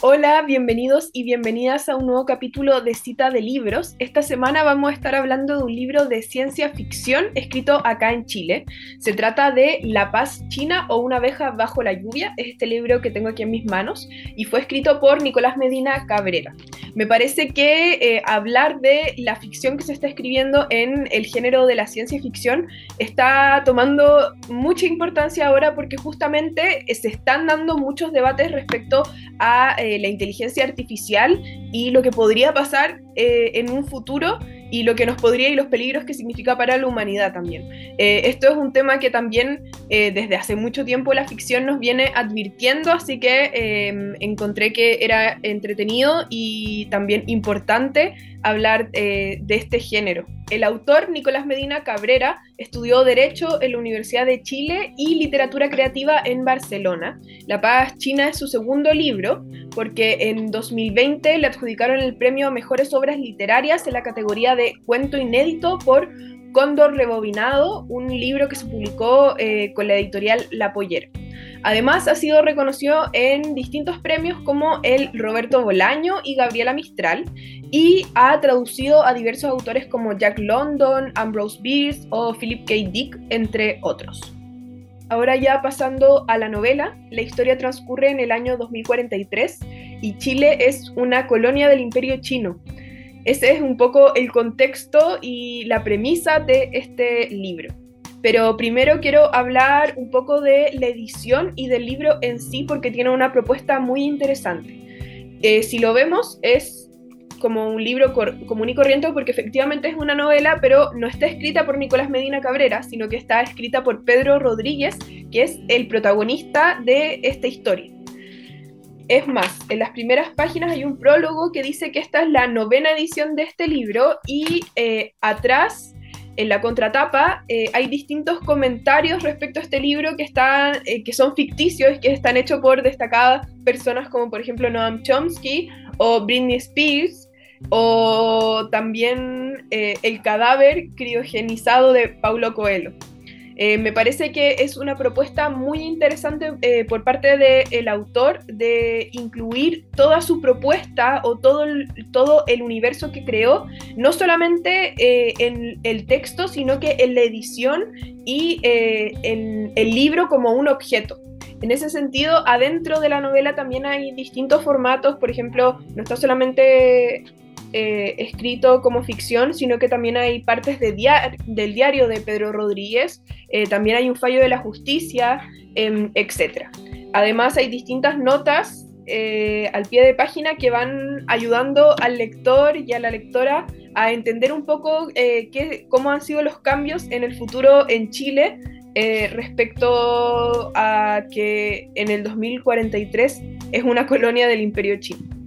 Hola, bienvenidos y bienvenidas a un nuevo capítulo de Cita de Libros. Esta semana vamos a estar hablando de un libro de ciencia ficción escrito acá en Chile. Se trata de La Paz China o una abeja bajo la lluvia. Es este libro que tengo aquí en mis manos y fue escrito por Nicolás Medina Cabrera. Me parece que eh, hablar de la ficción que se está escribiendo en el género de la ciencia ficción está tomando mucha importancia ahora porque justamente se están dando muchos debates respecto a eh, la inteligencia artificial y lo que podría pasar eh, en un futuro y lo que nos podría y los peligros que significa para la humanidad también. Eh, esto es un tema que también eh, desde hace mucho tiempo la ficción nos viene advirtiendo, así que em, encontré que era entretenido y también importante hablar eh, de este género. El autor Nicolás Medina Cabrera estudió Derecho en la Universidad de Chile y Literatura Creativa en Barcelona. La Paz China es su segundo libro, porque en 2020 le adjudicaron el premio a Mejores Obras Literarias en la categoría de Cuento Inédito por Cóndor Rebobinado, un libro que se publicó eh, con la editorial La Pollera. Además, ha sido reconocido en distintos premios como el Roberto Bolaño y Gabriela Mistral, y ha traducido a diversos autores como Jack London, Ambrose Bierce o Philip K. Dick, entre otros. Ahora ya pasando a la novela, la historia transcurre en el año 2043 y Chile es una colonia del imperio chino. Ese es un poco el contexto y la premisa de este libro. Pero primero quiero hablar un poco de la edición y del libro en sí porque tiene una propuesta muy interesante. Eh, si lo vemos es como un libro común y corriente porque efectivamente es una novela, pero no está escrita por Nicolás Medina Cabrera, sino que está escrita por Pedro Rodríguez, que es el protagonista de esta historia. Es más, en las primeras páginas hay un prólogo que dice que esta es la novena edición de este libro y eh, atrás, en la contratapa, eh, hay distintos comentarios respecto a este libro que, están, eh, que son ficticios, que están hechos por destacadas personas como por ejemplo Noam Chomsky o Britney Spears o también El cadáver criogenizado de Paulo Coelho. Eh, me parece que es una propuesta muy interesante eh, por parte del autor de incluir toda su propuesta o todo el, todo el universo que creó, no solamente eh, en el texto, sino que en la edición y en el libro como un objeto. En ese sentido, adentro de la novela también hay distintos formatos, por ejemplo, no está solamente eh, escrito como ficción, sino que también hay partes de del diario de Pedro Rodríguez, eh, también hay un fallo de la justicia, em, etc. Además hay distintas notas eh, al pie de página que van ayudando al lector y a la lectora a entender un poco qué, cómo han sido los cambios en el futuro en Chile respecto a que en el 2043 es una colonia del imperio chino.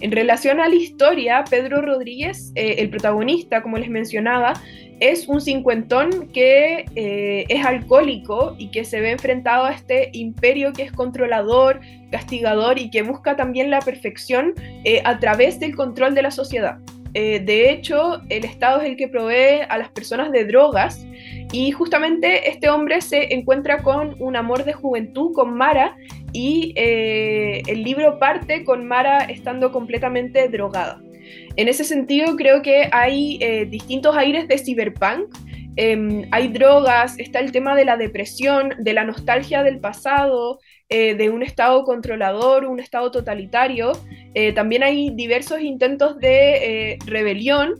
En relación a la historia, Pedro Rodríguez, eh, el protagonista, como les mencionaba, es un cincuentón que eh, es alcohólico y que se ve enfrentado a este imperio que es controlador, castigador y que busca también la perfección eh, a través del control de la sociedad. de hecho, el Estado es el que provee a las personas de drogas y justamente este hombre se encuentra con un amor de juventud, con Mara, y eh, el libro parte con Mara estando completamente drogada. En ese sentido creo que hay eh, distintos aires de cyberpunk. Em, hay drogas, está el tema de la depresión, de la nostalgia del pasado, eh, de un estado controlador, un estado totalitario. también hay diversos intentos de rebelión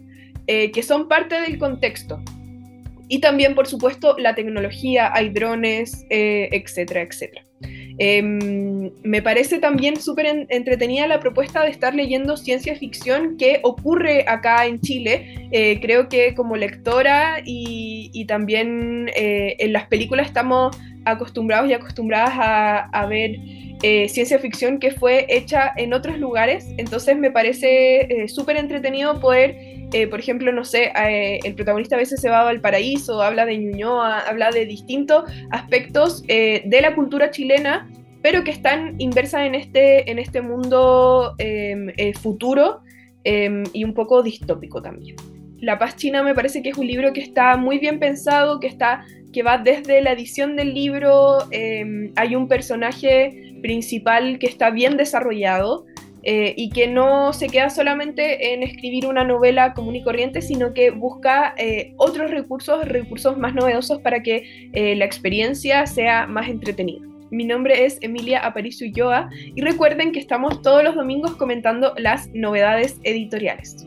que son parte del contexto. Y también, por supuesto, la tecnología, hay drones, etcétera, etcétera. Em, me parece también súper entretenida la propuesta de estar leyendo ciencia ficción que ocurre acá en Chile. Eh, creo que como lectora y, también eh, en las películas estamos acostumbrados y acostumbradas a, ver eh, ciencia ficción que fue hecha en otros lugares. Entonces me parece súper entretenido poder por ejemplo, no sé, el protagonista a veces se va al paraíso, habla de Ñuñoa, habla de distintos aspectos de la cultura chilena pero que están inversas en este, en este mundo em, eh, futuro em, y un poco distópico también. La paz china me parece que es un libro que está muy bien pensado, que, está, que va desde la edición del libro, em, hay un personaje principal que está bien desarrollado, eh, y que no se queda solamente en escribir una novela común y corriente, sino que busca eh, otros recursos, recursos más novedosos para que eh, la experiencia sea más entretenida. Mi nombre es Emilia Aparicio Ulloa y recuerden que estamos todos los domingos comentando las novedades editoriales.